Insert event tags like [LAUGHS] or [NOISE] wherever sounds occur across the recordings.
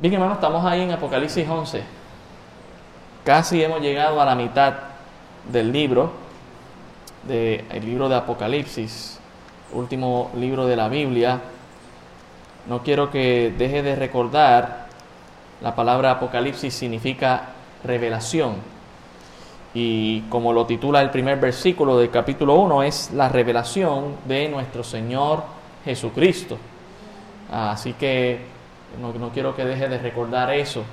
Bien, hermanos, estamos ahí en Apocalipsis 11. Casi hemos llegado a la mitad del libro, del libro de Apocalipsis, último libro de la Biblia. No quiero que deje de recordar, la palabra Apocalipsis significa revelación. Y como lo titula el primer versículo del capítulo 1, es la revelación de nuestro Señor Jesucristo. Así que no, quiero que deje de recordar eso.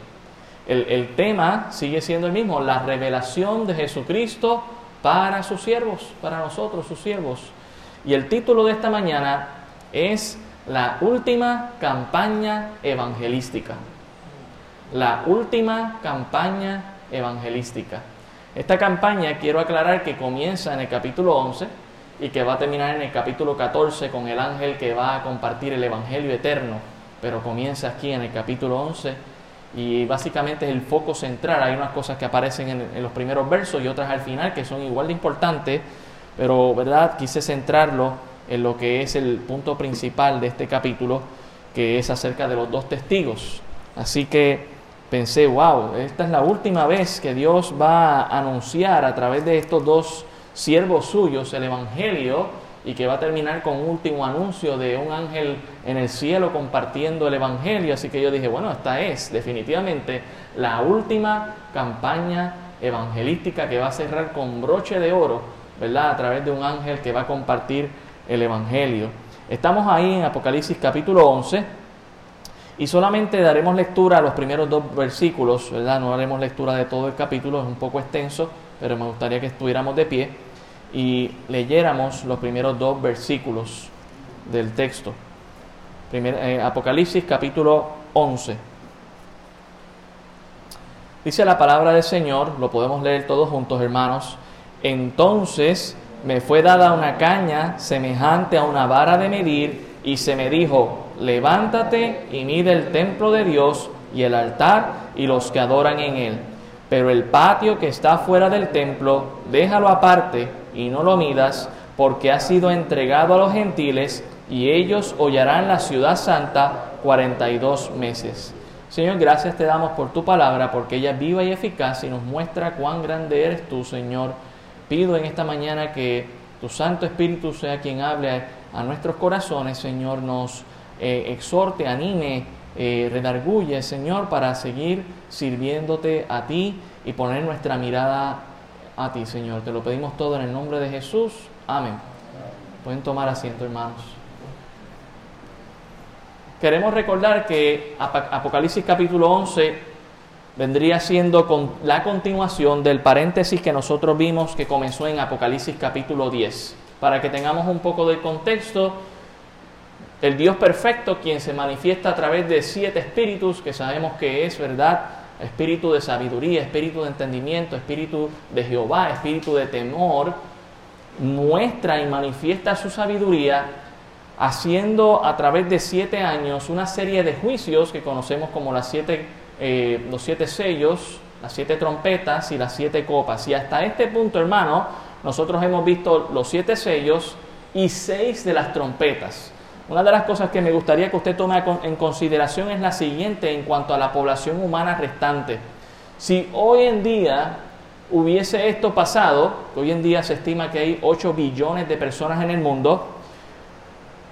El, el, tema sigue siendo el mismo, la revelación de Jesucristo para sus siervos, para nosotros, sus siervos. Y el título de esta mañana es la última campaña evangelística. La última campaña evangelística. Esta campaña quiero aclarar que comienza en el capítulo 11 y que va a terminar en el capítulo 14 con el ángel que va a compartir el Evangelio eterno, pero comienza aquí en el capítulo 11 y básicamente es el foco central. Hay unas cosas que aparecen en, los primeros versos y otras al final que son igual de importantes, pero verdad quise centrarlo en lo que es el punto principal de este capítulo, que es acerca de los dos testigos. Así que pensé, wow, esta es la última vez que Dios va a anunciar a través de estos dos siervos suyos el Evangelio y que va a terminar con un último anuncio de un ángel en el cielo compartiendo el Evangelio. Así que yo dije, bueno, esta es definitivamente la última campaña evangelística que va a cerrar con broche de oro, ¿verdad? A través de un ángel que va a compartir el Evangelio. Estamos ahí en Apocalipsis capítulo 11 y solamente daremos lectura a los primeros dos versículos, ¿verdad? No haremos lectura de todo el capítulo, es un poco extenso, pero me gustaría que estuviéramos de pie y leyéramos los primeros dos versículos del texto. Eh, Apocalipsis capítulo 11. Dice la palabra del Señor, lo podemos leer todos juntos hermanos, entonces me fue dada una caña semejante a una vara de medir y se me dijo, levántate y mide el templo de Dios y el altar y los que adoran en él. Pero el patio que está fuera del templo, déjalo aparte y no lo midas, porque ha sido entregado a los gentiles y ellos hollarán la ciudad santa cuarenta y dos meses. Señor, gracias te damos por tu palabra, porque ella es viva y eficaz y nos muestra cuán grande eres tú, Señor. Pido en esta mañana que tu Santo Espíritu sea quien hable a nuestros corazones, Señor, nos eh, exhorte, anime, eh, redarguye, Señor, para seguir sirviéndote a ti y poner nuestra mirada a ti, Señor. Te lo pedimos todo en el nombre de Jesús. Amén. Pueden tomar asiento, hermanos. Queremos recordar que Apocalipsis capítulo 11 vendría siendo con la continuación del paréntesis que nosotros vimos que comenzó en Apocalipsis capítulo 10. Para que tengamos un poco de contexto, el Dios perfecto, quien se manifiesta a través de siete espíritus, que sabemos que es verdad, espíritu de sabiduría, espíritu de entendimiento, espíritu de Jehová, espíritu de temor, muestra y manifiesta su sabiduría haciendo a través de siete años una serie de juicios que conocemos como las siete, eh, los siete sellos, las siete trompetas y las siete copas. Y hasta este punto, hermano, nosotros hemos visto los siete sellos y seis de las trompetas. Una de las cosas que me gustaría que usted tome en consideración es la siguiente en cuanto a la población humana restante. Si hoy en día hubiese esto pasado, hoy en día se estima que hay 8 billones de personas en el mundo,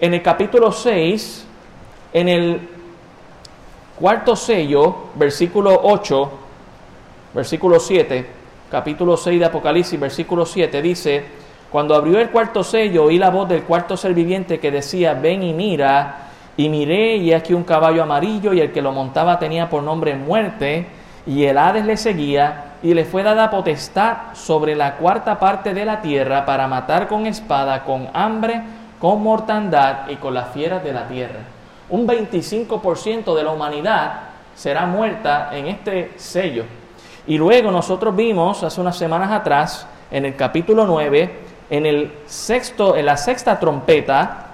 en el capítulo 6, en el cuarto sello, versículo 8, versículo 7, capítulo 6 de Apocalipsis, versículo 7, dice, cuando abrió el cuarto sello, oí la voz del cuarto ser viviente que decía, ven y mira, y miré, y aquí un caballo amarillo, y el que lo montaba tenía por nombre muerte, y el Hades le seguía, y le fue dada potestad sobre la cuarta parte de la tierra para matar con espada, con hambre, con mortandad y con las fieras de la tierra. Un 25% de la humanidad será muerta en este sello. Y luego nosotros vimos hace unas semanas atrás, en el capítulo 9, en, el sexto, en la sexta trompeta,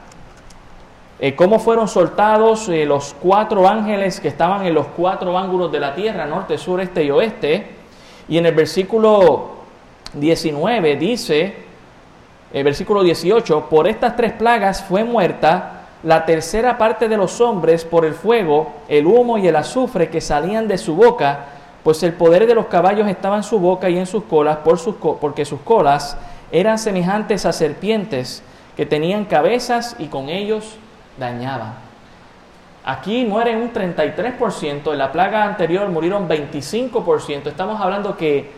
eh, cómo fueron soltados eh, los cuatro ángeles que estaban en los cuatro ángulos de la tierra, norte, sur, este y oeste. Y en el versículo 19 dice, el versículo 18, por estas tres plagas fue muerta la tercera parte de los hombres por el fuego, el humo y el azufre que salían de su boca, pues el poder de los caballos estaba en su boca y en sus colas, por sus porque sus colas eran semejantes a serpientes que tenían cabezas y con ellos dañaban. Aquí mueren un 33%, en la plaga anterior murieron 25%. Estamos hablando que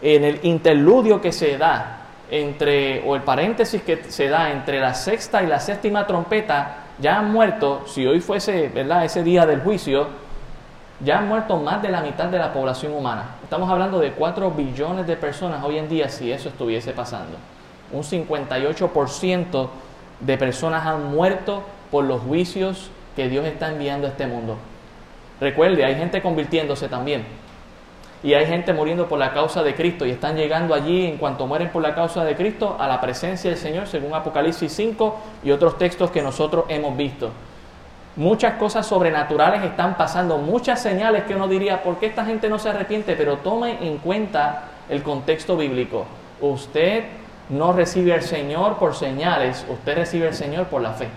en el interludio que se da entre, o el paréntesis que se da entre la sexta y la séptima trompeta, ya han muerto, si hoy fuese ¿verdad? ese día del juicio, ya han muerto más de la mitad de la población humana. Estamos hablando de 4 billones de personas hoy en día si eso estuviese pasando. Un 58% de personas han muerto por los juicios que Dios está enviando a este mundo. Recuerde, hay gente convirtiéndose también. Y hay gente muriendo por la causa de Cristo y están llegando allí en cuanto mueren por la causa de Cristo a la presencia del Señor, según Apocalipsis 5 y otros textos que nosotros hemos visto. Muchas cosas sobrenaturales están pasando, muchas señales que uno diría, ¿por qué esta gente no se arrepiente? Pero tome en cuenta el contexto bíblico. Usted no recibe al Señor por señales, usted recibe al Señor por la fe.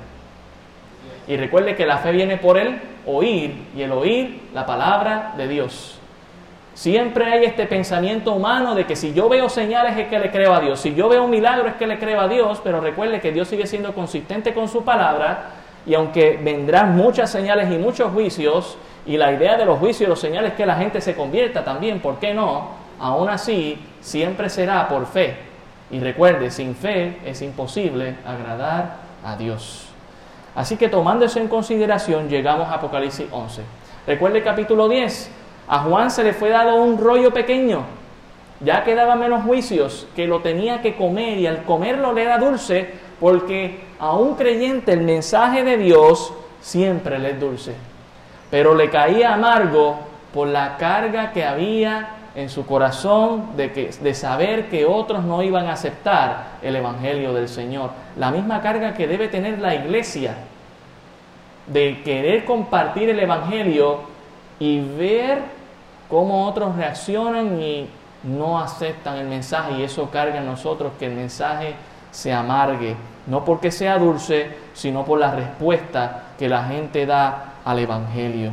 Y recuerde que la fe viene por el oír y el oír la palabra de Dios. Siempre hay este pensamiento humano de que si yo veo señales es que le creo a Dios, si yo veo un milagro es que le creo a Dios, pero recuerde que Dios sigue siendo consistente con su palabra y aunque vendrán muchas señales y muchos juicios, y la idea de los juicios y los señales es que la gente se convierta también, ¿por qué no? Aún así, siempre será por fe. Y recuerde, sin fe es imposible agradar a Dios. Así que tomando eso en consideración, llegamos a Apocalipsis 11. Recuerde capítulo 10, a Juan se le fue dado un rollo pequeño. Ya quedaba menos juicios, que lo tenía que comer y al comerlo le era dulce, porque a un creyente el mensaje de Dios siempre le es dulce. Pero le caía amargo por la carga que había en su corazón de, que, de saber que otros no iban a aceptar el Evangelio del Señor. La misma carga que debe tener la iglesia de querer compartir el Evangelio y ver cómo otros reaccionan y no aceptan el mensaje y eso carga en nosotros que el mensaje se amargue, no porque sea dulce, sino por la respuesta que la gente da al Evangelio.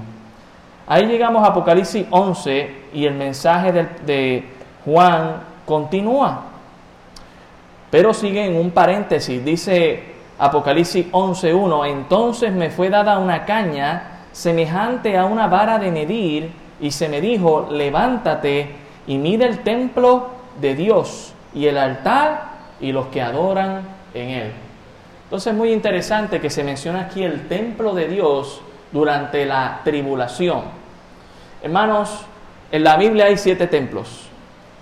Ahí llegamos a Apocalipsis 11 y el mensaje de, Juan continúa, pero sigue en un paréntesis, dice Apocalipsis 11.1, entonces me fue dada una caña semejante a una vara de medir, y se me dijo, levántate y mide el templo de Dios y el altar y los que adoran en él. Entonces es muy interesante que se menciona aquí el templo de Dios durante la tribulación. Hermanos, en la Biblia hay siete templos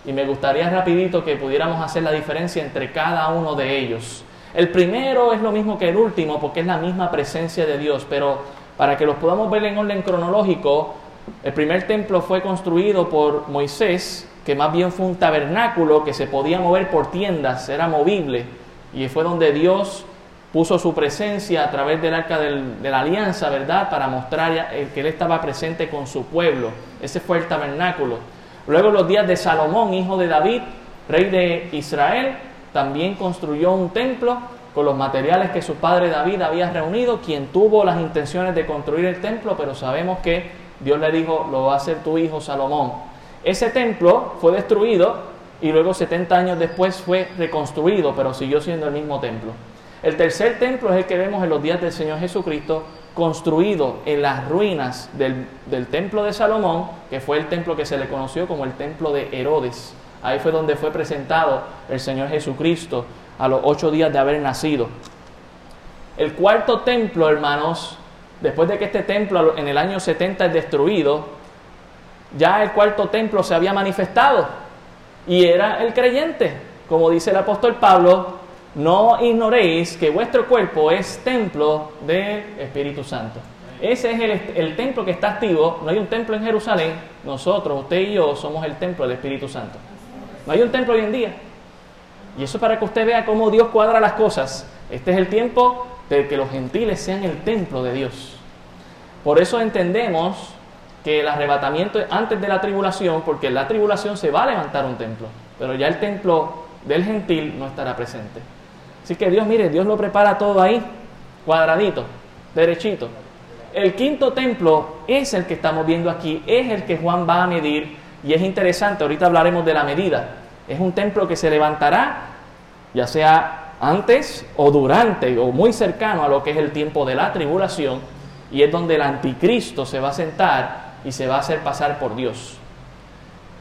y me gustaría rapidito que pudiéramos hacer la diferencia entre cada uno de ellos. El primero es lo mismo que el último porque es la misma presencia de Dios, pero para que los podamos ver en orden cronológico, el primer templo fue construido por Moisés, que más bien fue un tabernáculo que se podía mover por tiendas, era movible, y fue donde Dios puso su presencia a través del arca de la alianza, ¿verdad? Para mostrar que Él estaba presente con su pueblo. Ese fue el tabernáculo. Luego los días de Salomón, hijo de David, rey de Israel, también construyó un templo con los materiales que su padre David había reunido, quien tuvo las intenciones de construir el templo, pero sabemos que Dios le dijo, lo va a hacer tu hijo Salomón. Ese templo fue destruido y luego 70 años después fue reconstruido, pero siguió siendo el mismo templo. El tercer templo es el que vemos en los días del Señor Jesucristo, construido en las ruinas del, templo de Salomón, que fue el templo que se le conoció como el templo de Herodes. Ahí fue donde fue presentado el Señor Jesucristo a los ocho días de haber nacido. El cuarto templo, hermanos, después de que este templo en el año 70 es destruido, ya el cuarto templo se había manifestado y era el creyente. Como dice el apóstol Pablo, no ignoréis que vuestro cuerpo es templo del Espíritu Santo. Ese es el, el, templo que está activo. No hay un templo en Jerusalén. Nosotros, usted y yo, somos el templo del Espíritu Santo. No hay un templo hoy en día. Y eso para que usted vea cómo Dios cuadra las cosas. Este es el tiempo de que los gentiles sean el templo de Dios. Por eso entendemos que el arrebatamiento es antes de la tribulación, porque en la tribulación se va a levantar un templo, pero ya el templo del gentil no estará presente. Así que Dios, mire, Dios lo prepara todo ahí, cuadradito. derechito. El quinto templo es el que estamos viendo aquí, es el que Juan va a medir y es interesante, ahorita hablaremos de la medida. Es un templo que se levantará, ya sea antes o durante o muy cercano a lo que es el tiempo de la tribulación, y es donde el anticristo se va a sentar y se va a hacer pasar por Dios.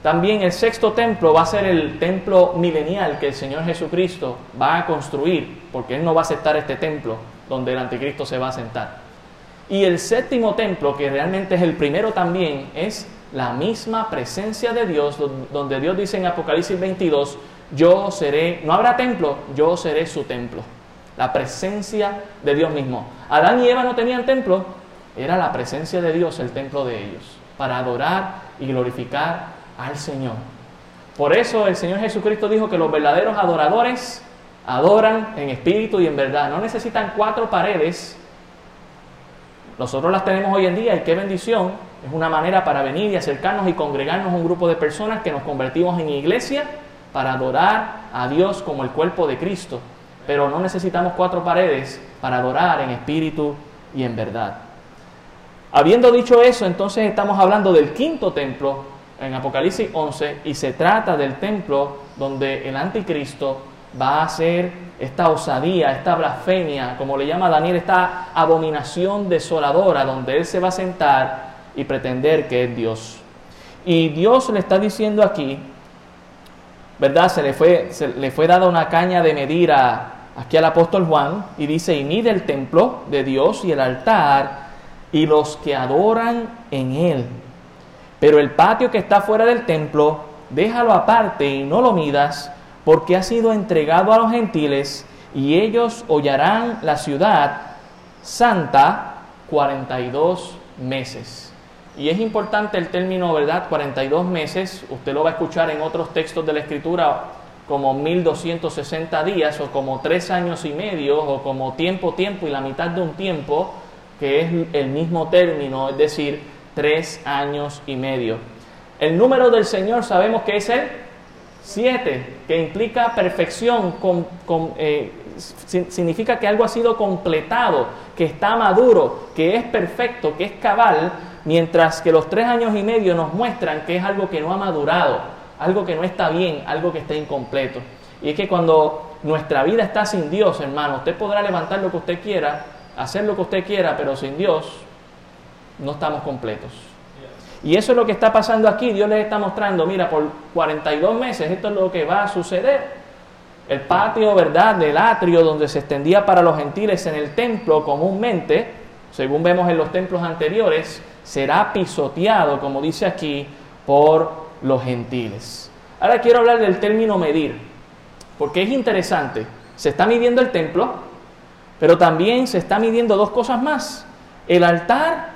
También el sexto templo va a ser el templo milenial que el Señor Jesucristo va a construir, porque Él no va a aceptar este templo donde el anticristo se va a sentar. Y el séptimo templo, que realmente es el primero también, es la misma presencia de Dios, donde Dios dice en Apocalipsis 22, yo seré, no habrá templo, yo seré su templo. La presencia de Dios mismo. Adán y Eva no tenían templo, era la presencia de Dios el templo de ellos, para adorar y glorificar al Señor. Por eso el Señor Jesucristo dijo que los verdaderos adoradores adoran en espíritu y en verdad. No necesitan cuatro paredes. Nosotros las tenemos hoy en día y qué bendición. Es una manera para venir y acercarnos y congregarnos un grupo de personas que nos convertimos en iglesia para adorar a Dios como el cuerpo de Cristo. Pero no necesitamos cuatro paredes para adorar en espíritu y en verdad. Habiendo dicho eso, entonces estamos hablando del quinto templo en Apocalipsis 11 y se trata del templo donde el anticristo va a hacer esta osadía, esta blasfemia, como le llama Daniel, esta abominación desoladora, donde él se va a sentar y pretender que es Dios. Y Dios le está diciendo aquí, ¿verdad? Se le fue, se le fue dada una caña de medir a, aquí al apóstol Juan y dice, y mide el templo de Dios y el altar y los que adoran en él. Pero el patio que está fuera del templo, déjalo aparte y no lo midas, porque ha sido entregado a los gentiles y ellos hollarán la ciudad santa 42 meses. Y es importante el término, ¿verdad? 42 meses, usted lo va a escuchar en otros textos de la Escritura como 1260 días o como tres años y medio o como tiempo, tiempo y la mitad de un tiempo que es el mismo término, es decir, tres años y medio. El número del Señor sabemos que es el siete, que implica perfección, eh, significa que algo ha sido completado, que está maduro, que es perfecto, que es cabal, mientras que los tres años y medio nos muestran que es algo que no ha madurado, algo que no está bien, algo que está incompleto. Y es que cuando nuestra vida está sin Dios, hermano, usted podrá levantar lo que usted quiera, hacer lo que usted quiera, pero sin Dios no estamos completos. Y eso es lo que está pasando aquí. Dios les está mostrando, mira, por 42 meses esto es lo que va a suceder. El patio, ¿verdad?, del atrio donde se extendía para los gentiles en el templo comúnmente, según vemos en los templos anteriores, será pisoteado, como dice aquí, por los gentiles. Ahora quiero hablar del término medir, porque es interesante. Se está midiendo el templo, pero también se está midiendo dos cosas más, el altar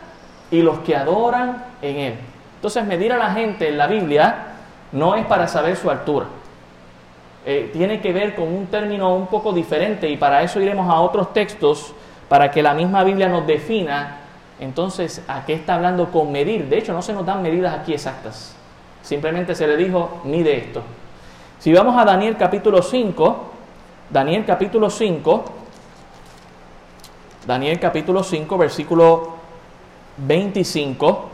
y los que adoran en él. Entonces medir a la gente en la Biblia no es para saber su altura. Eh, tiene que ver con un término un poco diferente y para eso iremos a otros textos para que la misma Biblia nos defina entonces a qué está hablando con medir. De hecho, no se nos dan medidas aquí exactas. Simplemente se le dijo, mide esto. Si vamos a Daniel capítulo 5, Daniel capítulo 5, Daniel capítulo 5, versículo 25.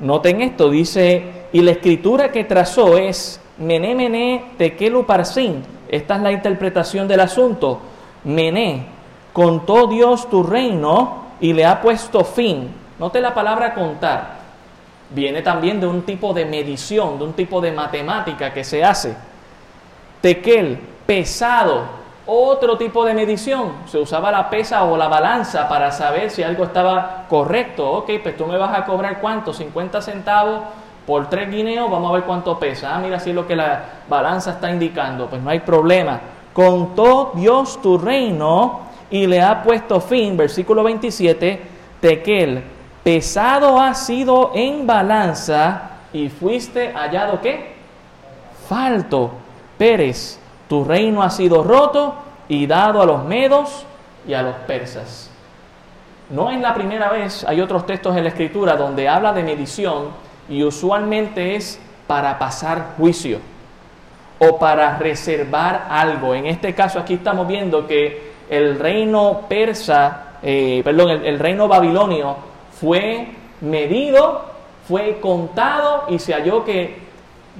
Noten esto, dice, y la escritura que trazó es Mené, Mené, Tekelu Parsin. Esta es la interpretación del asunto. Mené, contó Dios tu reino y le ha puesto fin. Note la palabra contar. Viene también de un tipo de medición, de un tipo de matemática que se hace. Tekel, pesado, otro tipo de medición. Se usaba la pesa o la balanza para saber si algo estaba correcto. Ok, pues tú me vas a cobrar cuánto, 50 centavos por tres guineos, vamos a ver cuánto pesa. Ah, mira si es lo que la balanza está indicando. Pues no hay problema. Contó Dios tu reino y le ha puesto fin, versículo 27, Tequel, pesado ha sido en balanza y fuiste hallado qué? Falto. Pérez, tu reino ha sido roto y dado a los medos y a los persas. No es la primera vez, hay otros textos en la escritura donde habla de medición y usualmente es para pasar juicio o para reservar algo. En este caso aquí estamos viendo que el reino persa eh, perdón, el, reino babilonio fue medido, fue contado y se halló que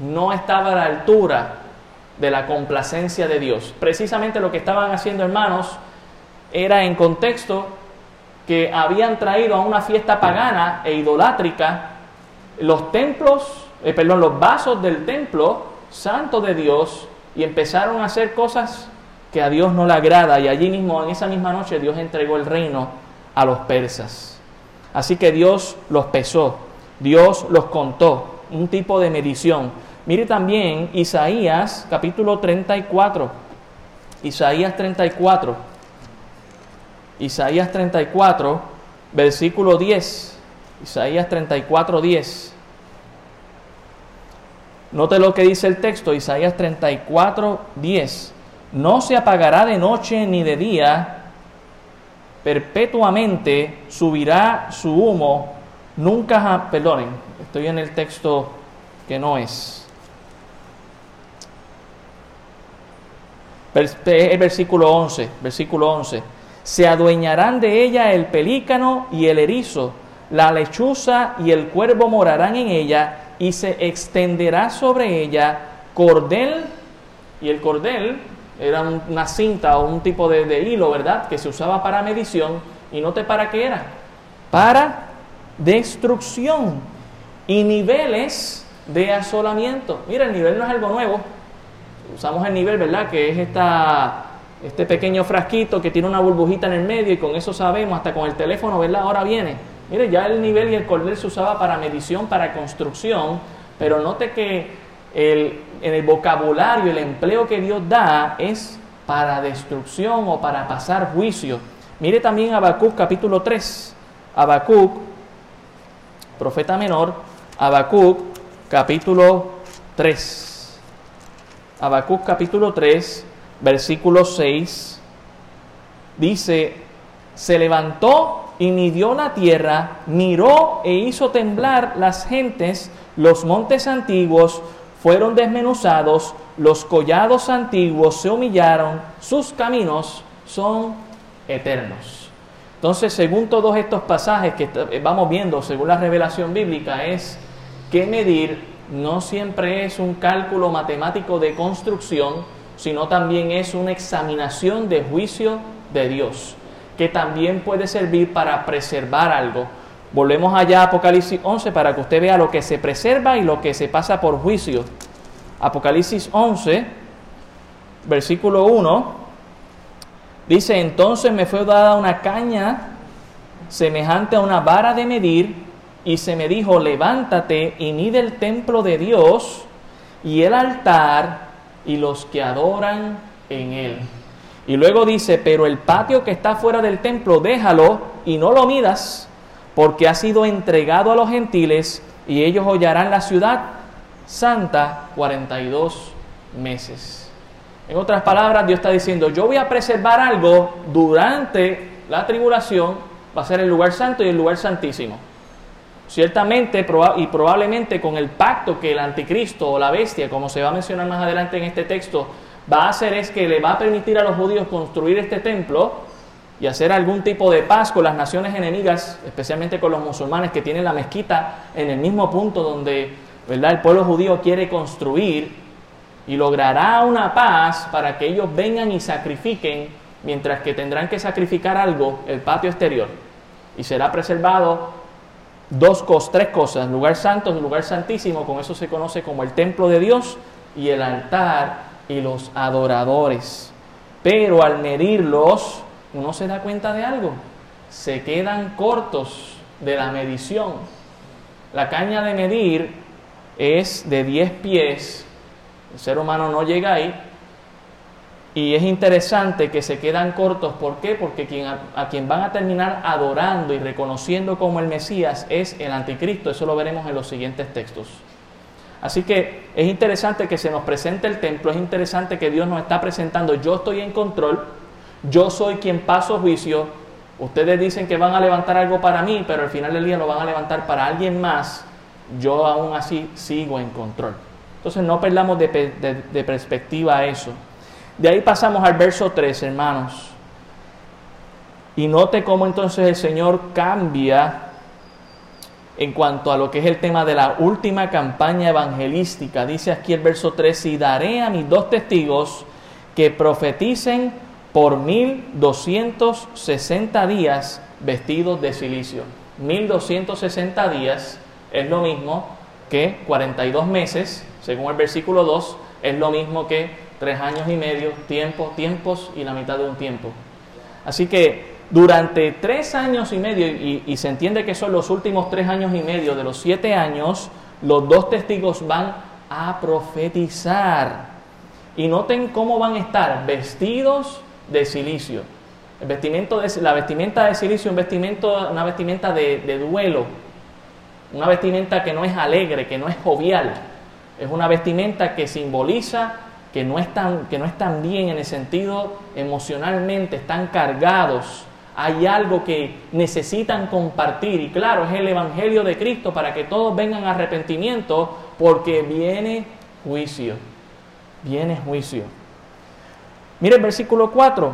no estaba a la altura de la complacencia de Dios. Precisamente lo que estaban haciendo hermanos era en contexto que habían traído a una fiesta pagana e idolátrica los templos, eh, perdón, los vasos del templo santo de Dios y empezaron a hacer cosas que a Dios no le agrada y allí mismo, en esa misma noche, Dios entregó el reino a los persas. Así que Dios los pesó, Dios los contó, un tipo de medición. Mire también Isaías capítulo 34, Isaías 34, Isaías 34, versículo 10, Isaías 34, 10. Note lo que dice el texto, Isaías 34, 10 no se apagará de noche ni de día, perpetuamente subirá su humo, nunca, perdonen, estoy en el texto que no es. El versículo 11, versículo 11. Se adueñarán de ella el pelícano y el erizo, la lechuza y el cuervo morarán en ella, y se extenderá sobre ella cordel, y el cordel era una cinta o un tipo de, hilo, ¿verdad? Que se usaba para medición y note para qué era. Para destrucción y niveles de asolamiento. Mira, el nivel no es algo nuevo. Usamos el nivel, ¿verdad? Que es esta, este pequeño frasquito que tiene una burbujita en el medio y con eso sabemos, hasta con el teléfono, ¿verdad? Ahora viene. Mire, ya el nivel y el cordel se usaba para medición, para construcción, pero note que el, en el vocabulario, el empleo que Dios da es para destrucción o para pasar juicio. Mire también Habacuc capítulo 3. Habacuc, profeta menor, Habacuc capítulo 3. Habacuc capítulo 3, versículo 6. Dice, se levantó y midió la tierra, miró e hizo temblar las gentes, los montes antiguos, fueron desmenuzados, los collados antiguos se humillaron, sus caminos son eternos. Entonces, según todos estos pasajes que vamos viendo, según la revelación bíblica, es que medir no siempre es un cálculo matemático de construcción, sino también es una examinación de juicio de Dios, que también puede servir para preservar algo Volvemos allá a Apocalipsis 11 para que usted vea lo que se preserva y lo que se pasa por juicio. Apocalipsis 11, versículo 1, dice, entonces me fue dada una caña semejante a una vara de medir y se me dijo, levántate y mide el templo de Dios y el altar y los que adoran en él. Y luego dice, pero el patio que está fuera del templo, déjalo y no lo midas porque ha sido entregado a los gentiles y ellos hollarán la ciudad santa 42 meses. En otras palabras, Dios está diciendo, yo voy a preservar algo durante la tribulación, va a ser el lugar santo y el lugar santísimo. Ciertamente y probablemente con el pacto que el anticristo o la bestia, como se va a mencionar más adelante en este texto, va a hacer es que le va a permitir a los judíos construir este templo y hacer algún tipo de paz con las naciones enemigas, especialmente con los musulmanes que tienen la mezquita en el mismo punto donde ¿verdad? el pueblo judío quiere construir, y logrará una paz para que ellos vengan y sacrifiquen, mientras que tendrán que sacrificar algo, el patio exterior, y será preservado dos cosas, tres cosas, lugar santo, lugar santísimo, con eso se conoce como el templo de Dios, y el altar y los adoradores. Pero al medirlos, uno se da cuenta de algo, se quedan cortos de la medición. La caña de medir es de 10 pies, el ser humano no llega ahí, y es interesante que se quedan cortos, ¿por qué? Porque quien, a, quien van a terminar adorando y reconociendo como el Mesías es el anticristo, eso lo veremos en los siguientes textos. Así que es interesante que se nos presente el templo, es interesante que Dios nos está presentando, yo estoy en control, yo soy quien paso juicio, ustedes dicen que van a levantar algo para mí, pero al final del día lo van a levantar para alguien más, yo aún así sigo en control. Entonces no perdamos de, perspectiva eso. De ahí pasamos al verso 3, hermanos. Y note cómo entonces el Señor cambia en cuanto a lo que es el tema de la última campaña evangelística. Dice aquí el verso 3, y daré a mis dos testigos que profeticen por 1260 días vestidos de silicio. 1260 días es lo mismo que 42 meses, según el versículo 2, es lo mismo que tres años y medio, tiempo, tiempos y la mitad de un tiempo. Así que durante tres años y medio, y, se entiende que son los últimos tres años y medio de los siete años, los dos testigos van a profetizar. Y noten cómo van a estar vestidos de silicio. El de, la vestimenta de silicio un una vestimenta de duelo, una vestimenta que no es alegre, que no es jovial. Es una vestimenta que simboliza que no están, que no están bien en el sentido emocionalmente, están cargados. Hay algo que necesitan compartir y claro, es el Evangelio de Cristo para que todos vengan a arrepentimiento porque viene juicio, viene juicio. Mire el versículo 4.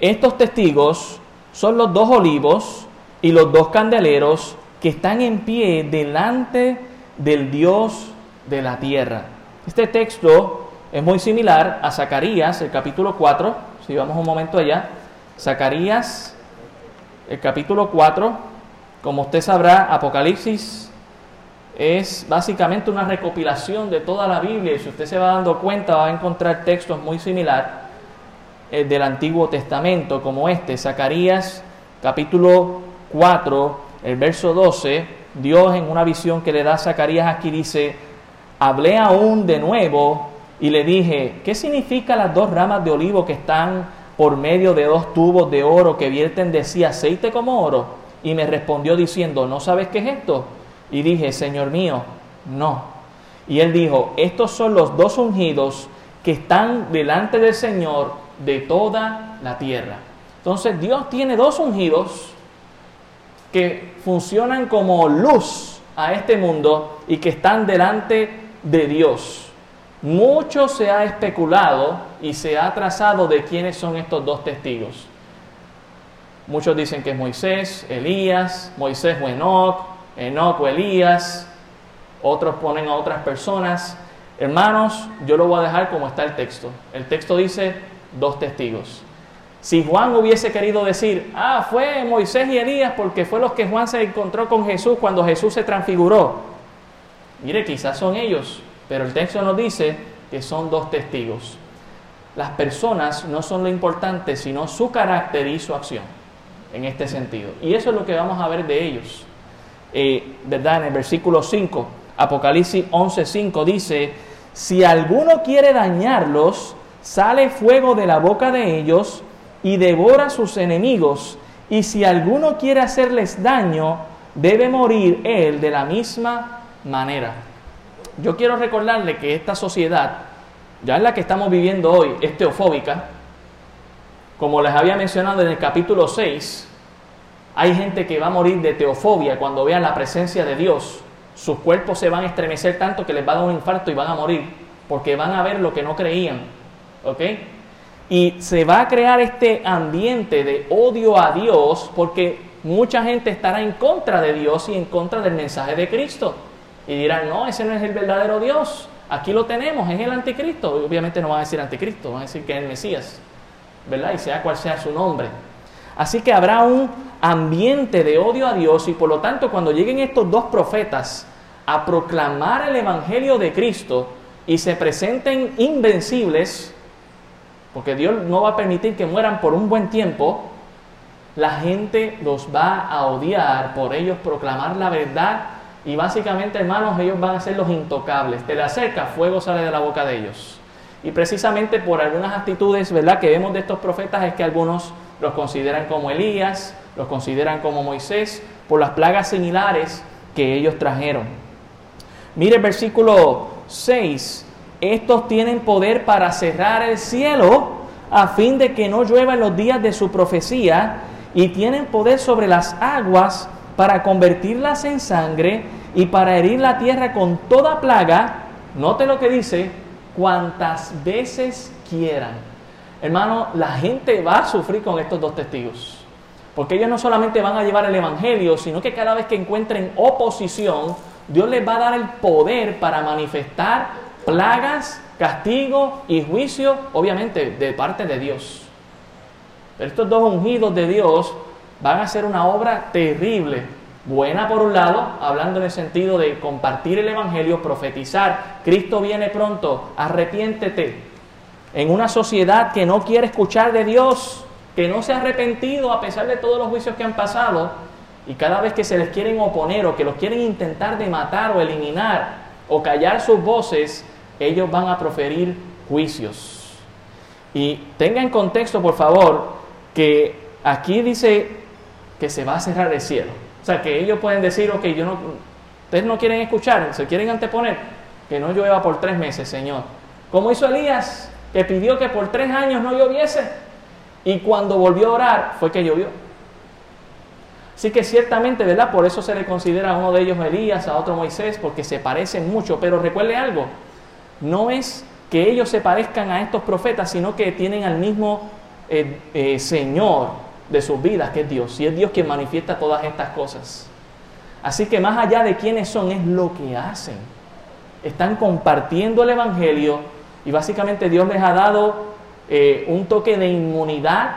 Estos testigos son los dos olivos y los dos candeleros que están en pie delante del Dios de la tierra. Este texto es muy similar a Zacarías, el capítulo 4, si vamos un momento allá. Zacarías, el capítulo 4, como usted sabrá, Apocalipsis es básicamente una recopilación de toda la Biblia. Y si usted se va dando cuenta va a encontrar textos muy similares eh, del Antiguo Testamento como este, Zacarías capítulo 4, el verso 12, Dios en una visión que le da a Zacarías aquí dice, hablé aún de nuevo y le dije, ¿qué significa las dos ramas de olivo que están por medio de dos tubos de oro que vierten de sí aceite como oro? Y me respondió diciendo, ¿no sabes qué es esto? Y dije, Señor mío, no. Y él dijo, estos son los dos ungidos que están delante del Señor de toda la tierra. Entonces Dios tiene dos ungidos que funcionan como luz a este mundo y que están delante de Dios. Mucho se ha especulado y se ha trazado de quiénes son estos dos testigos. Muchos dicen que es Moisés, Elías, Moisés o Enoch, Enoch o Elías. Otros ponen a otras personas. Hermanos, yo lo voy a dejar como está el texto. El texto dice dos testigos. Si Juan hubiese querido decir, ah, fue Moisés y Elías porque fue los que Juan se encontró con Jesús cuando Jesús se transfiguró. Mire, quizás son ellos, pero el texto nos dice que son dos testigos. Las personas no son lo importante, sino su carácter y su acción, en este sentido. Y eso es lo que vamos a ver de ellos. Eh, ¿Verdad? En el versículo 5, Apocalipsis 11:5 dice, si alguno quiere dañarlos, sale fuego de la boca de ellos y devora a sus enemigos. Y si alguno quiere hacerles daño, debe morir él de la misma manera. Yo quiero recordarle que esta sociedad, ya en la que estamos viviendo hoy, es teofóbica. Como les había mencionado en el capítulo 6, hay gente que va a morir de teofobia cuando vean la presencia de Dios. Sus cuerpos se van a estremecer tanto que les va a dar un infarto y van a morir, porque van a ver lo que no creían. ¿Ok? Y se va a crear este ambiente de odio a Dios porque mucha gente estará en contra de Dios y en contra del mensaje de Cristo. Y dirán, no, ese no es el verdadero Dios. Aquí lo tenemos, es el anticristo. Obviamente no van a decir anticristo, van a decir que es el Mesías, ¿verdad? Y sea cual sea su nombre. Así que habrá un ambiente de odio a Dios y por lo tanto cuando lleguen estos dos profetas a proclamar el Evangelio de Cristo y se presenten invencibles, porque Dios no va a permitir que mueran por un buen tiempo, la gente los va a odiar por ellos proclamar la verdad y básicamente, hermanos, ellos van a ser los intocables. Te le acerca, fuego sale de la boca de ellos. Y precisamente por algunas actitudes, ¿verdad?, que vemos de estos profetas es que algunos los consideran como Elías, los consideran como Moisés, por las plagas similares que ellos trajeron. Mire el versículo 6. Estos tienen poder para cerrar el cielo a fin de que no llueva en los días de su profecía y tienen poder sobre las aguas para convertirlas en sangre y para herir la tierra con toda plaga, note lo que dice, cuantas veces quieran. hermano, la gente va a sufrir con estos dos testigos. Porque ellos no solamente van a llevar el Evangelio, sino que cada vez que encuentren oposición, Dios les va a dar el poder para manifestar plagas, castigo y juicio, obviamente, de parte de Dios. Pero estos dos ungidos de Dios van a hacer una obra terrible. Buena por un lado, hablando en el sentido de compartir el Evangelio, profetizar, Cristo viene pronto, arrepiéntete. En una sociedad que no quiere escuchar de Dios, que no se ha arrepentido a pesar de todos los juicios que han pasado, y cada vez que se les quieren oponer o que los quieren intentar de matar o eliminar o callar sus voces, ellos van a proferir juicios. Y tenga en contexto, por favor, que aquí dice que se va a cerrar el cielo. O sea, que ellos pueden decir, ok, yo no, ustedes no quieren escuchar, se quieren anteponer, que no llueva por tres meses, Señor. Como hizo Elías, que pidió que por tres años no lloviese, y cuando volvió a orar fue que llovió. Así que ciertamente, ¿verdad? Por eso se le considera a uno de ellos Elías, a otro Moisés, porque se parecen mucho. Pero recuerde algo, no es que ellos se parezcan a estos profetas, sino que tienen al mismo eh, eh, Señor de sus vidas, que es Dios. Y es Dios quien manifiesta todas estas cosas. Así que más allá de quiénes son, es lo que hacen. Están compartiendo el Evangelio y básicamente Dios les ha dado eh, un toque de inmunidad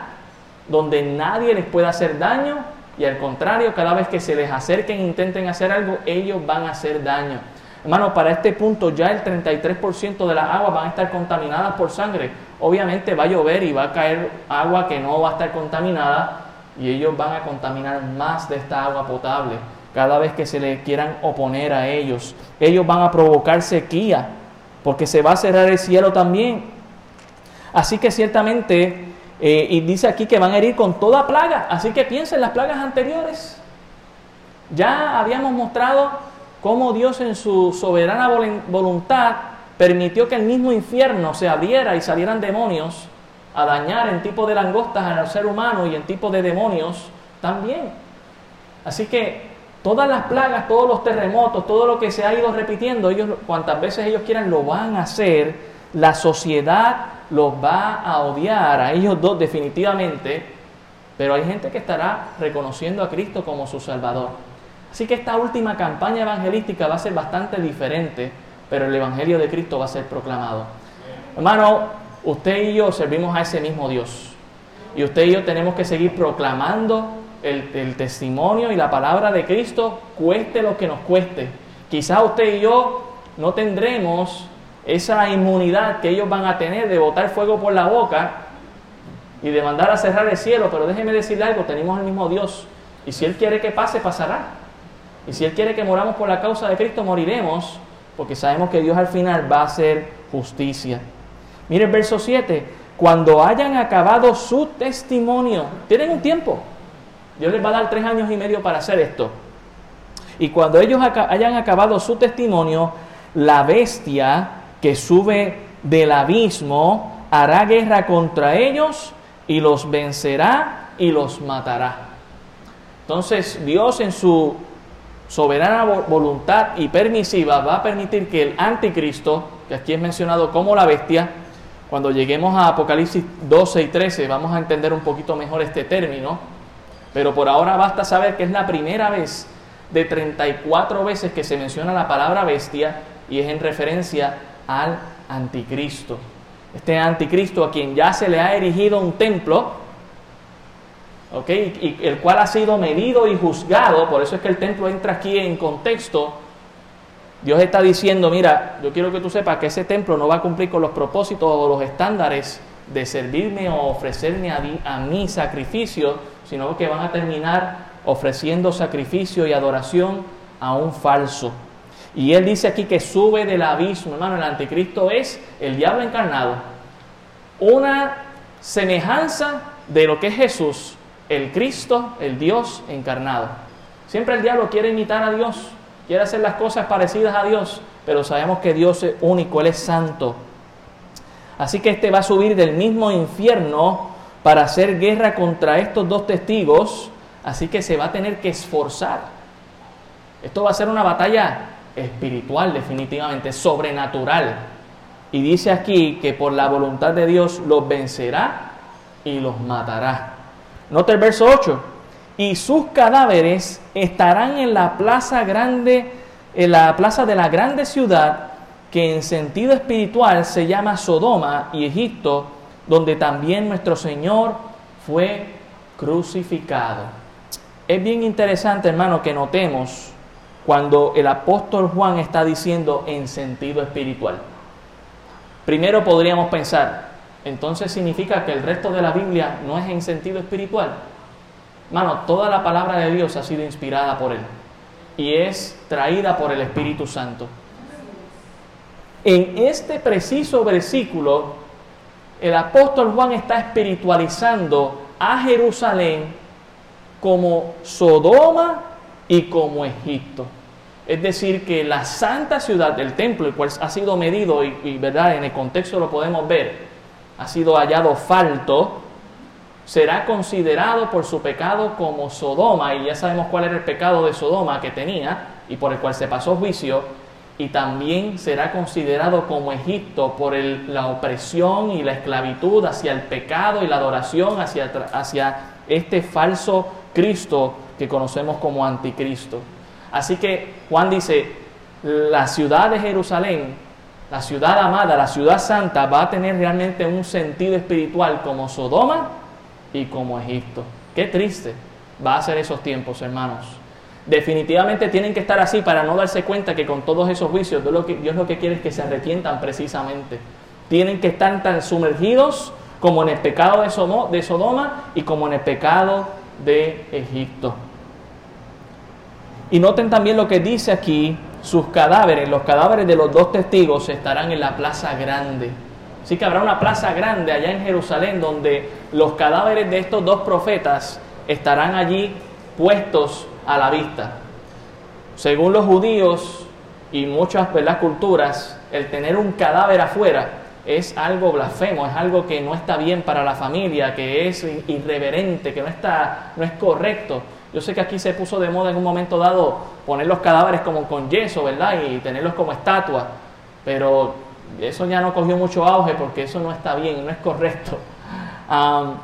donde nadie les puede hacer daño y al contrario, cada vez que se les acerquen e intenten hacer algo, ellos van a hacer daño. Hermano, para este punto ya el 33% de las aguas van a estar contaminadas por sangre. Obviamente va a llover y va a caer agua que no va a estar contaminada y ellos van a contaminar más de esta agua potable cada vez que se le quieran oponer a ellos. Ellos van a provocar sequía porque se va a cerrar el cielo también. Así que ciertamente eh, y dice aquí que van a herir con toda plaga. Así que piensen las plagas anteriores. Ya habíamos mostrado cómo Dios en su soberana voluntad permitió que el mismo infierno se abriera y salieran demonios a dañar en tipo de langostas al ser humano y en tipo de demonios también. Así que todas las plagas, todos los terremotos, todo lo que se ha ido repitiendo, ellos cuantas veces ellos quieran lo van a hacer. La sociedad los va a odiar a ellos dos definitivamente, pero hay gente que estará reconociendo a Cristo como su Salvador. Así que esta última campaña evangelística va a ser bastante diferente, pero el Evangelio de Cristo va a ser proclamado. Hermano, usted y yo servimos a ese mismo Dios. Y usted y yo tenemos que seguir proclamando el, testimonio y la palabra de Cristo, cueste lo que nos cueste. Quizás usted y yo no tendremos esa inmunidad que ellos van a tener de botar fuego por la boca y de mandar a cerrar el cielo, pero déjeme decirle algo, tenemos el mismo Dios. Y si Él quiere que pase, pasará. Y si Él quiere que moramos por la causa de Cristo, moriremos, porque sabemos que Dios al final va a hacer justicia. Mire el verso 7, cuando hayan acabado su testimonio, tienen un tiempo. Dios les va a dar tres años y medio para hacer esto. Y cuando ellos hayan acabado su testimonio, la bestia que sube del abismo, hará guerra contra ellos y los vencerá y los matará. Entonces Dios en su soberana voluntad y permisiva va a permitir que el anticristo, que aquí es mencionado como la bestia, cuando lleguemos a Apocalipsis 12 y 13 vamos a entender un poquito mejor este término, pero por ahora basta saber que es la primera vez de 34 veces que se menciona la palabra bestia y es en referencia al anticristo. Este anticristo a quien ya se le ha erigido un templo, ¿ok? Y el cual ha sido medido y juzgado, por eso es que el templo entra aquí en contexto. Dios está diciendo, mira, yo quiero que tú sepas que ese templo no va a cumplir con los propósitos o los estándares de servirme o ofrecerme a, a mí sacrificio, sino que van a terminar ofreciendo sacrificio y adoración a un falso. Y él dice aquí que sube del abismo, hermano, el anticristo es el diablo encarnado. Una semejanza de lo que es Jesús, el Cristo, el Dios encarnado. Siempre el diablo quiere imitar a Dios, quiere hacer las cosas parecidas a Dios, pero sabemos que Dios es único, Él es santo. Así que este va a subir del mismo infierno para hacer guerra contra estos dos testigos, así que se va a tener que esforzar. Esto va a ser una batalla espiritual definitivamente, sobrenatural. Y dice aquí que por la voluntad de Dios los vencerá y los matará. Nota el verso 8. Y sus cadáveres estarán en la plaza grande, en la plaza de la grande ciudad, que en sentido espiritual se llama Sodoma y Egipto, donde también nuestro Señor fue crucificado. Es bien interesante, hermano, que notemos cuando el apóstol Juan está diciendo en sentido espiritual. Primero podríamos pensar, entonces significa que el resto de la Biblia no es en sentido espiritual. Hermano, toda la palabra de Dios ha sido inspirada por Él y es traída por el Espíritu Santo. En este preciso versículo, el apóstol Juan está espiritualizando a Jerusalén como Sodoma y como Egipto. Es decir, que la santa ciudad del templo, el cual ha sido medido y, verdad, en el contexto lo podemos ver, ha sido hallado falto, será considerado por su pecado como Sodoma, y ya sabemos cuál era el pecado de Sodoma que tenía y por el cual se pasó juicio, y también será considerado como Egipto por la opresión y la esclavitud hacia el pecado y la adoración hacia, hacia este falso Cristo que conocemos como anticristo. Así que Juan dice, la ciudad de Jerusalén, la ciudad amada, la ciudad santa, va a tener realmente un sentido espiritual como Sodoma y como Egipto. Qué triste va a ser esos tiempos, hermanos. Definitivamente tienen que estar así para no darse cuenta que con todos esos juicios Dios lo que, Dios lo que quiere es que se arrepientan precisamente. Tienen que estar tan sumergidos como en el pecado de Sodoma y como en el pecado de Egipto. Y noten también lo que dice aquí, sus cadáveres, los cadáveres de los dos testigos estarán en la plaza grande. Así que habrá una plaza grande allá en Jerusalén donde los cadáveres de estos dos profetas estarán allí puestos a la vista. Según los judíos y muchas las culturas, el tener un cadáver afuera es algo blasfemo, es algo que no está bien para la familia, que es irreverente, que no, está, no es correcto. Yo sé que aquí se puso de moda en un momento dado poner los cadáveres como con yeso, ¿verdad? Y tenerlos como estatua, pero eso ya no cogió mucho auge porque eso no está bien, no es correcto. [LAUGHS]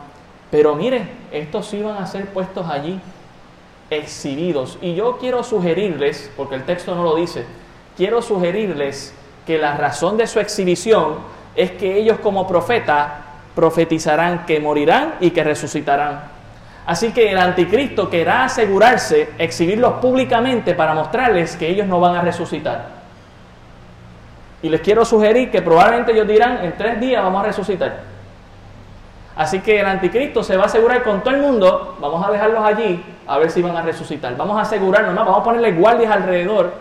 pero mire, estos iban a ser puestos allí exhibidos. Y yo quiero sugerirles, porque el texto no lo dice, quiero sugerirles que la razón de su exhibición es que ellos como profeta profetizarán que morirán y que resucitarán. Así que el anticristo querrá asegurarse, exhibirlos públicamente para mostrarles que ellos no van a resucitar. Y les quiero sugerir que probablemente ellos dirán, en tres días vamos a resucitar. Así que el anticristo se va a asegurar con todo el mundo, vamos a dejarlos allí a ver si van a resucitar. Vamos a asegurarnos, vamos a ponerle guardias alrededor.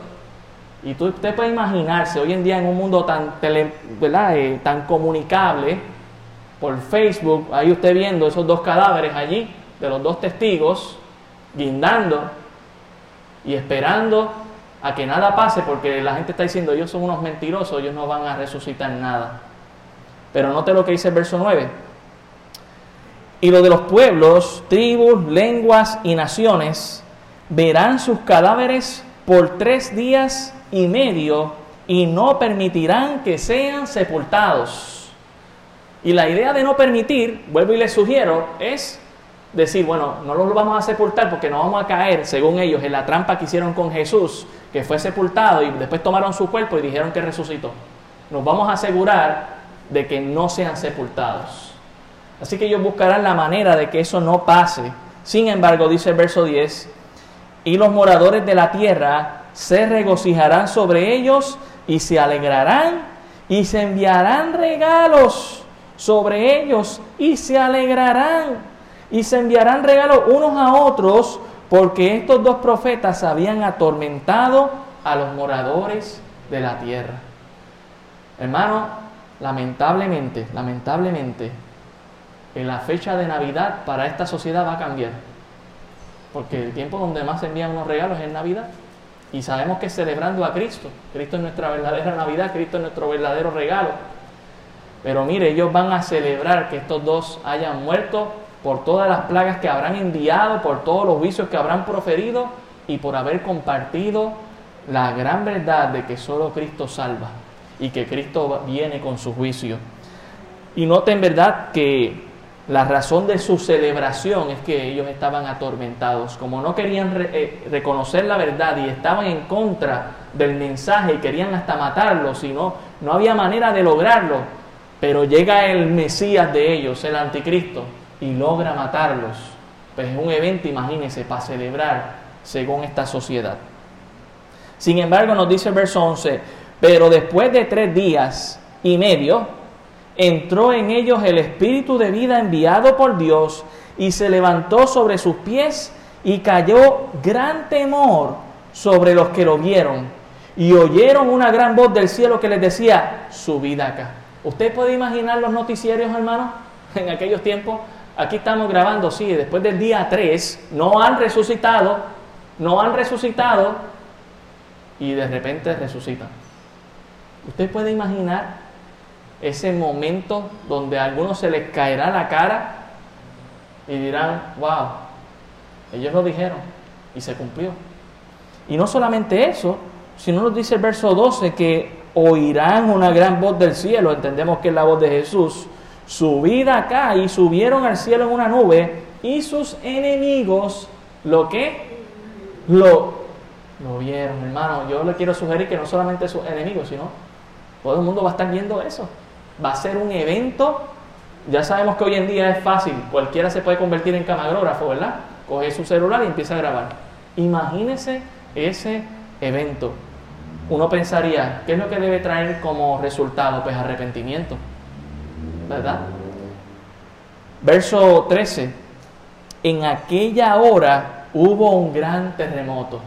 Y tú, usted puede imaginarse, hoy en día en un mundo tan, tele, eh, tan comunicable, por Facebook, ahí usted viendo esos dos cadáveres allí, de los dos testigos, guindando y esperando a que nada pase, porque la gente está diciendo, ellos son unos mentirosos, ellos no van a resucitar nada. Pero note lo que dice el verso 9 y lo de los pueblos, tribus, lenguas y naciones verán sus cadáveres por tres días y medio y no permitirán que sean sepultados. Y la idea de no permitir, vuelvo y les sugiero, es decir, bueno, no los vamos a sepultar porque no vamos a caer, según ellos, en la trampa que hicieron con Jesús, que fue sepultado y después tomaron su cuerpo y dijeron que resucitó. Nos vamos a asegurar de que no sean sepultados. Así que ellos buscarán la manera de que eso no pase. Sin embargo, dice el verso 10, y los moradores de la tierra se regocijarán sobre ellos y se alegrarán y se enviarán regalos sobre ellos y se alegrarán y se enviarán regalos unos a otros porque estos dos profetas habían atormentado a los moradores de la tierra. Hermano, lamentablemente, lamentablemente, en la fecha de Navidad para esta sociedad va a cambiar. Porque el tiempo donde más se envían unos regalos es Navidad. Y sabemos que celebrando a Cristo. Cristo es nuestra verdadera Navidad, Cristo es nuestro verdadero regalo. Pero mire, ellos van a celebrar que estos dos hayan muerto por todas las plagas que habrán enviado, por todos los vicios que habrán proferido y por haber compartido la gran verdad de que solo Cristo salva. y que Cristo viene con su juicio. Y noten verdad que la razón de su celebración es que ellos estaban atormentados, como no querían eh, reconocer la verdad y estaban en contra del mensaje y querían hasta matarlo, sino no había manera de lograrlo, pero llega el Mesías de ellos, el anticristo, y logra matarlos. Pues es un evento, imagínense, para celebrar según esta sociedad. Sin embargo, nos dice el verso 11, pero después de tres días y medio, entró en ellos el espíritu de vida enviado por Dios y se levantó sobre sus pies y cayó gran temor sobre los que lo vieron y oyeron una gran voz del cielo que les decía, subid acá. ¿Usted puede imaginar los noticieros, hermanos, en aquellos tiempos? Aquí estamos grabando, sí, después del día 3, no han resucitado, no han resucitado, y de repente resucitan. ¿Usted puede imaginar ese momento donde a algunos se les caerá la cara y dirán, wow, ellos lo dijeron y se cumplió? Y no solamente eso, sino nos dice el verso 12 que oirán una gran voz del cielo, entendemos que es la voz de Jesús, subida acá y subieron al cielo en una nube y sus enemigos, ¿lo que? Lo lo vieron, hermano. Yo le quiero sugerir que no solamente sus enemigos, sino todo el mundo va a estar viendo eso. Va a ser un evento. Ya sabemos que hoy en día es fácil, cualquiera se puede convertir en camarógrafo, ¿verdad? Coge su celular y empieza a grabar. Imagínese ese evento. Uno pensaría, ¿qué es lo que debe traer como resultado? Pues arrepentimiento, ¿verdad? Verso 13. En aquella hora hubo un gran terremoto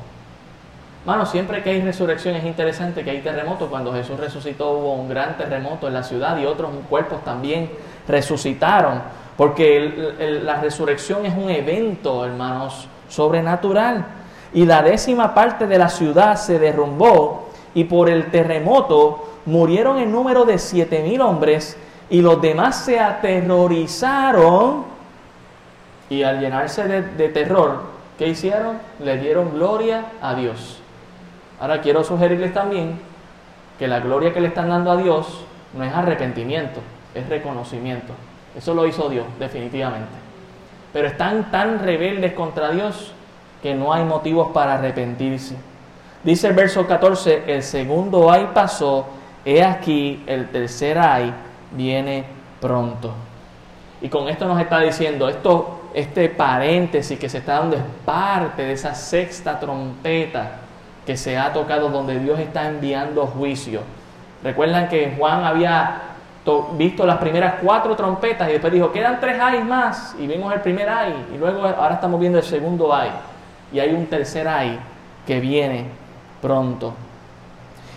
Mano, siempre que hay resurrección es interesante que hay terremotos. Cuando Jesús resucitó hubo un gran terremoto en la ciudad y otros cuerpos también resucitaron. Porque la resurrección es un evento, hermanos, sobrenatural. Y la décima parte de la ciudad se derrumbó y por el terremoto murieron en número de siete mil hombres y los demás se aterrorizaron y al llenarse de, terror, ¿qué hicieron? Le dieron gloria a Dios. Ahora quiero sugerirles también que la gloria que le están dando a Dios no es arrepentimiento, es reconocimiento. Eso lo hizo Dios, definitivamente. Pero están tan rebeldes contra Dios que no hay motivos para arrepentirse. Dice el verso 14, el segundo ay pasó, he aquí, el tercer ay viene pronto. Y con esto nos está diciendo, esto, este paréntesis que se está dando es parte de esa sexta trompeta que se ha tocado donde Dios está enviando juicio. Recuerdan que Juan había visto las primeras cuatro trompetas y después dijo, quedan tres ay más y vimos el primer ay y luego ahora estamos viendo el segundo ay y hay un tercer ay que viene pronto.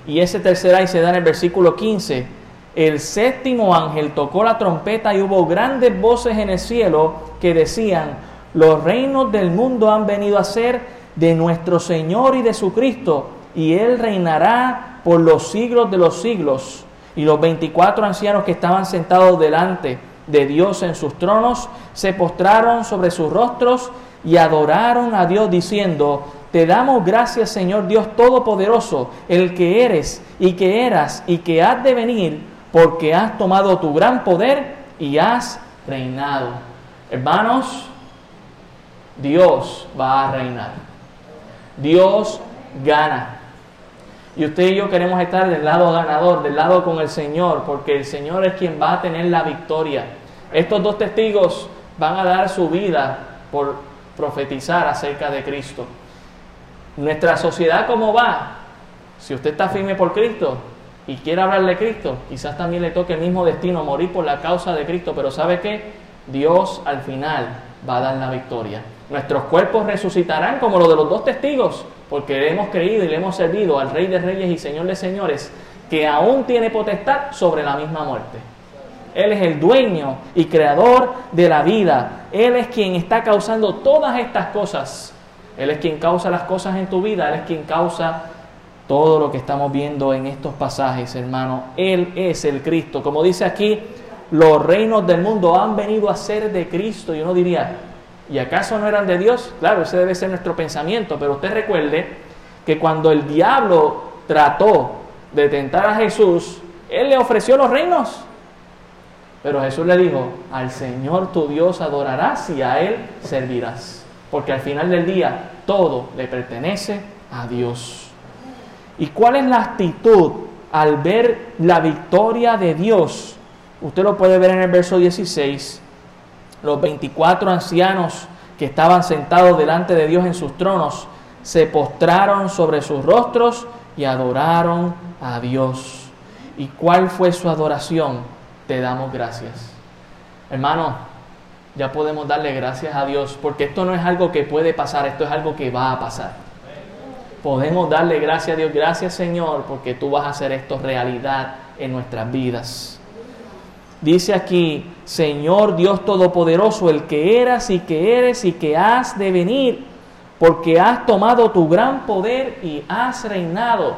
Y ese tercer ay se da en el versículo 15. El séptimo ángel tocó la trompeta y hubo grandes voces en el cielo que decían, los reinos del mundo han venido a ser de nuestro Señor y de su Cristo, y Él reinará por los siglos de los siglos. Y los veinticuatro ancianos que estaban sentados delante de Dios en sus tronos se postraron sobre sus rostros y adoraron a Dios diciendo, te damos gracias Señor Dios Todopoderoso, el que eres y que eras y que has de venir, porque has tomado tu gran poder y has reinado. Hermanos, Dios va a reinar. Dios gana. Y usted y yo queremos estar del lado ganador, del lado con el Señor, porque el Señor es quien va a tener la victoria. Estos dos testigos van a dar su vida por profetizar acerca de Cristo. Nuestra sociedad, ¿cómo va? Si usted está firme por Cristo y quiere hablar de Cristo, quizás también le toque el mismo destino, morir por la causa de Cristo, pero ¿sabe qué? Dios al final va a dar la victoria. Nuestros cuerpos resucitarán como los de los dos testigos, porque hemos creído y le hemos servido al Rey de Reyes y Señor de Señores, que aún tiene potestad sobre la misma muerte. Él es el dueño y creador de la vida. Él es quien está causando todas estas cosas. Él es quien causa las cosas en tu vida. Él es quien causa todo lo que estamos viendo en estos pasajes, hermano. Él es el Cristo. Como dice aquí, los reinos del mundo han venido a ser de Cristo. Y uno diría, ¿Y acaso no eran de Dios? Claro, ese debe ser nuestro pensamiento, pero usted recuerde que cuando el diablo trató de tentar a Jesús, Él le ofreció los reinos. Pero Jesús le dijo, al Señor tu Dios adorarás y a Él servirás. Porque al final del día todo le pertenece a Dios. ¿Y cuál es la actitud al ver la victoria de Dios? Usted lo puede ver en el verso 16. Los 24 ancianos que estaban sentados delante de Dios en sus tronos se postraron sobre sus rostros y adoraron a Dios. ¿Y cuál fue su adoración? Te damos gracias. Hermano, ya podemos darle gracias a Dios porque esto no es algo que puede pasar, esto es algo que va a pasar. Podemos darle gracias a Dios, gracias Señor, porque tú vas a hacer esto realidad en nuestras vidas. Dice aquí, Señor Dios Todopoderoso, el que eras y que eres y que has de venir, porque has tomado tu gran poder y has reinado.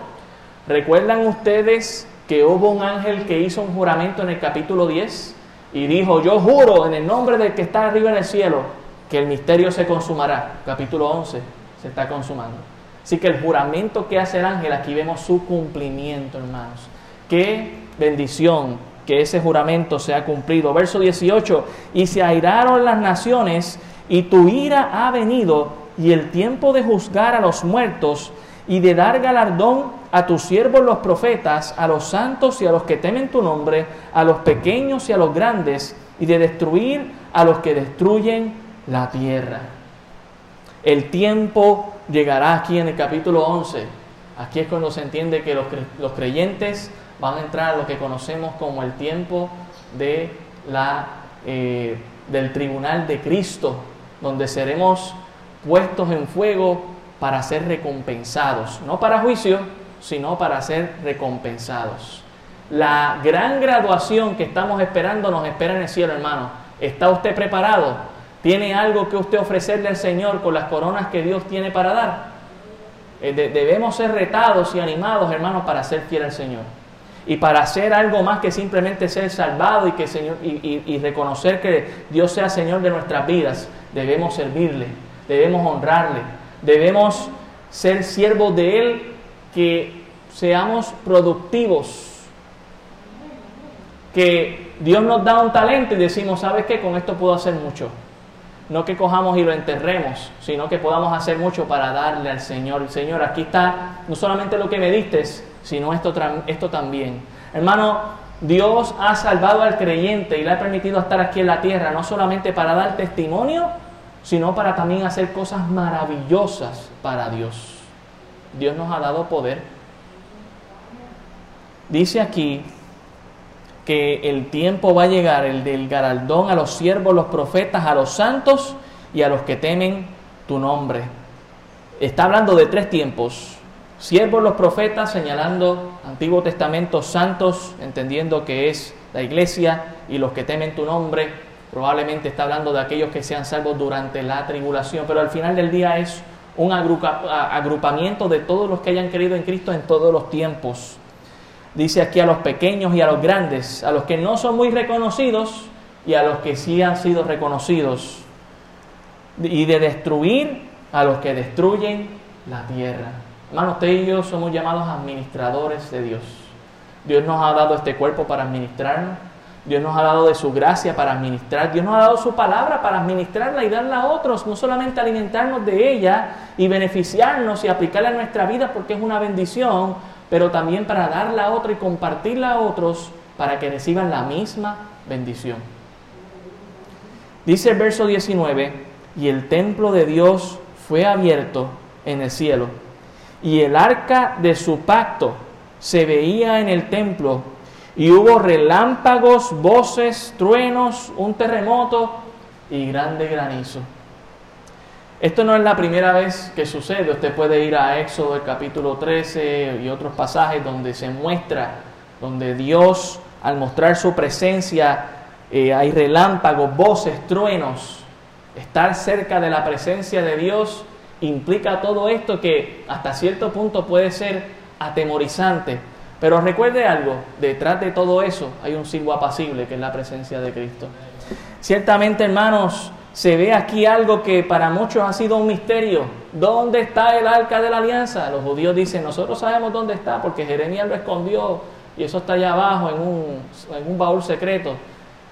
¿Recuerdan ustedes que hubo un ángel que hizo un juramento en el capítulo 10 y dijo, yo juro en el nombre del que está arriba en el cielo que el misterio se consumará? Capítulo 11 se está consumando. Así que el juramento que hace el ángel, aquí vemos su cumplimiento, hermanos. Qué bendición que ese juramento sea cumplido. Verso 18, y se airaron las naciones y tu ira ha venido y el tiempo de juzgar a los muertos y de dar galardón a tus siervos los profetas, a los santos y a los que temen tu nombre, a los pequeños y a los grandes, y de destruir a los que destruyen la tierra. El tiempo llegará aquí en el capítulo 11. Aquí es cuando se entiende que los, creyentes van a entrar a lo que conocemos como el tiempo de la, eh, del tribunal de Cristo, donde seremos puestos en fuego para ser recompensados, no para juicio, sino para ser recompensados. La gran graduación que estamos esperando nos espera en el cielo, hermano. ¿Está usted preparado? ¿Tiene algo que usted ofrecerle al Señor con las coronas que Dios tiene para dar? Eh, debemos ser retados y animados, hermanos, para ser fiel al Señor. Y para hacer algo más que simplemente ser salvado y, que Señor, y reconocer que Dios sea Señor de nuestras vidas, debemos servirle, debemos honrarle, debemos ser siervos de Él, que seamos productivos, que Dios nos da un talento y decimos, ¿sabes qué? Con esto puedo hacer mucho. No que cojamos y lo enterremos, sino que podamos hacer mucho para darle al Señor. Señor, aquí está no solamente lo que me diste, sino esto, esto también. Hermano, Dios ha salvado al creyente y le ha permitido estar aquí en la tierra, no solamente para dar testimonio, sino para también hacer cosas maravillosas para Dios. Dios nos ha dado poder. Dice aquí que el tiempo va a llegar, el del galardón a los siervos, los profetas, a los santos y a los que temen tu nombre. Está hablando de tres tiempos. Siervos los profetas, señalando Antiguo Testamento, santos, entendiendo que es la iglesia, y los que temen tu nombre, Probablemente está hablando de aquellos que sean salvos durante la tribulación, pero al final del día es un agrupamiento de todos los que hayan creído en Cristo en todos los tiempos. Dice aquí a los pequeños y a los grandes, a los que no son muy reconocidos y a los que sí han sido reconocidos. Y de destruir a los que destruyen la tierra. Hermanos, usted y yo somos llamados administradores de Dios. Dios nos ha dado este cuerpo para administrarnos Dios nos ha dado de su gracia para administrar. Dios nos ha dado su palabra para administrarla y darla a otros. No solamente alimentarnos de ella y beneficiarnos y aplicarla a nuestra vida porque es una bendición, pero también para darla a otros y compartirla a otros para que reciban la misma bendición. Dice el verso 19, y el templo de Dios fue abierto en el cielo, y el arca de su pacto se veía en el templo y hubo relámpagos, voces, truenos, un terremoto y grande granizo. Esto no es la primera vez que sucede. Usted puede ir a Éxodo el capítulo 13 y otros pasajes donde se muestra, donde Dios, al mostrar su presencia, eh, hay relámpagos, voces, truenos. Estar cerca de la presencia de Dios implica todo esto que hasta cierto punto puede ser atemorizante. Pero recuerde algo, detrás de todo eso hay un silbo apacible que es la presencia de Cristo. Ciertamente, hermanos, se ve aquí algo que para muchos ha sido un misterio. ¿Dónde está el arca de la alianza? Los judíos dicen, nosotros sabemos dónde está porque Jeremías lo escondió y eso está allá abajo en un, en un baúl secreto.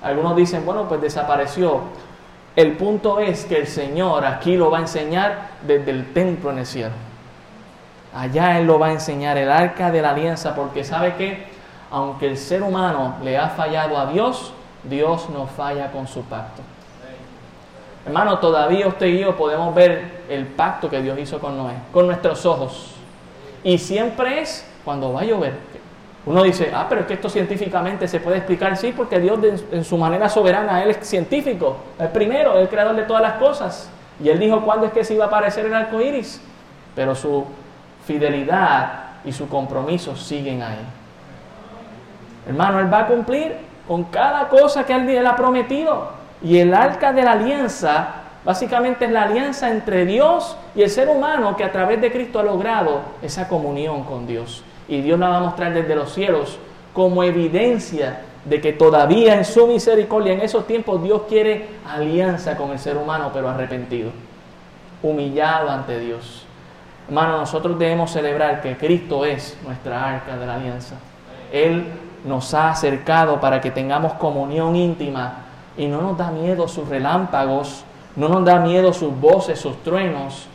Algunos dicen, bueno, pues desapareció. El punto es que el Señor aquí lo va a enseñar desde el templo en el cielo. Allá Él lo va a enseñar, el arca de la alianza, porque sabe que aunque el ser humano le ha fallado a Dios, Dios no falla con su pacto. Hermano, todavía usted y yo podemos ver el pacto que Dios hizo con Noé, con nuestros ojos. Y siempre es cuando va a llover. Uno dice, ah, pero es que esto científicamente se puede explicar, sí, porque Dios en su manera soberana, Él es científico, el primero, el creador de todas las cosas. Y Él dijo cuándo es que se iba a aparecer el arco iris. Pero su fidelidad y su compromiso siguen ahí. Hermano, Él va a cumplir con cada cosa que Él ha prometido. Y el arca de la alianza básicamente es la alianza entre Dios y el ser humano que a través de Cristo ha logrado esa comunión con Dios. Y Dios la va a mostrar desde los cielos como evidencia de que todavía en su misericordia en esos tiempos Dios quiere alianza con el ser humano, pero arrepentido, humillado ante Dios. Hermano, nosotros debemos celebrar que Cristo es nuestra arca de la alianza. Él nos ha acercado para que tengamos comunión íntima y no nos da miedo sus relámpagos, no nos da miedo sus voces, sus truenos,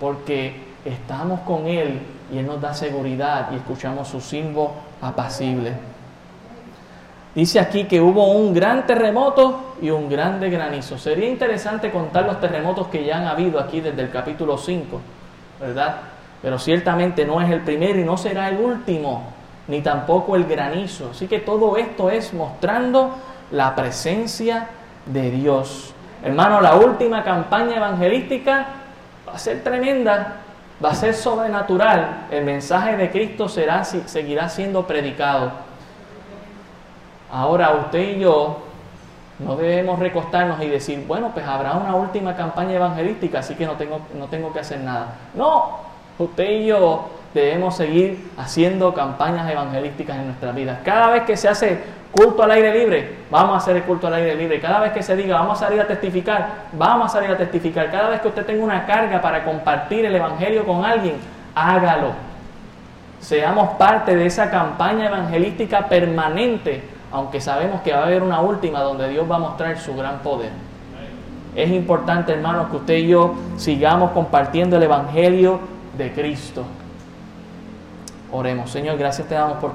porque estamos con Él y Él nos da seguridad y escuchamos su silbo apacible. Dice aquí que hubo un gran terremoto y un grande granizo. Sería interesante contar los terremotos que ya han habido aquí desde el capítulo 5, ¿verdad? Pero ciertamente no es el primero y no será el último, ni tampoco el granizo. Así que todo esto es mostrando la presencia de Dios. Hermano, la última campaña evangelística va a ser tremenda, va a ser sobrenatural. El mensaje de Cristo será, seguirá siendo predicado. Ahora usted y yo no debemos recostarnos y decir, bueno, pues habrá una última campaña evangelística, así que no tengo, no tengo que hacer nada. No, usted y yo debemos seguir haciendo campañas evangelísticas en nuestras vidas. Cada vez que se hace culto al aire libre, vamos a hacer el culto al aire libre. Cada vez que se diga, vamos a salir a testificar, vamos a salir a testificar. Cada vez que usted tenga una carga para compartir el Evangelio con alguien, hágalo. Seamos parte de esa campaña evangelística permanente, aunque sabemos que va a haber una última donde Dios va a mostrar su gran poder. Es importante, hermanos, que usted y yo sigamos compartiendo el Evangelio de Cristo. Oremos. Señor, gracias te damos por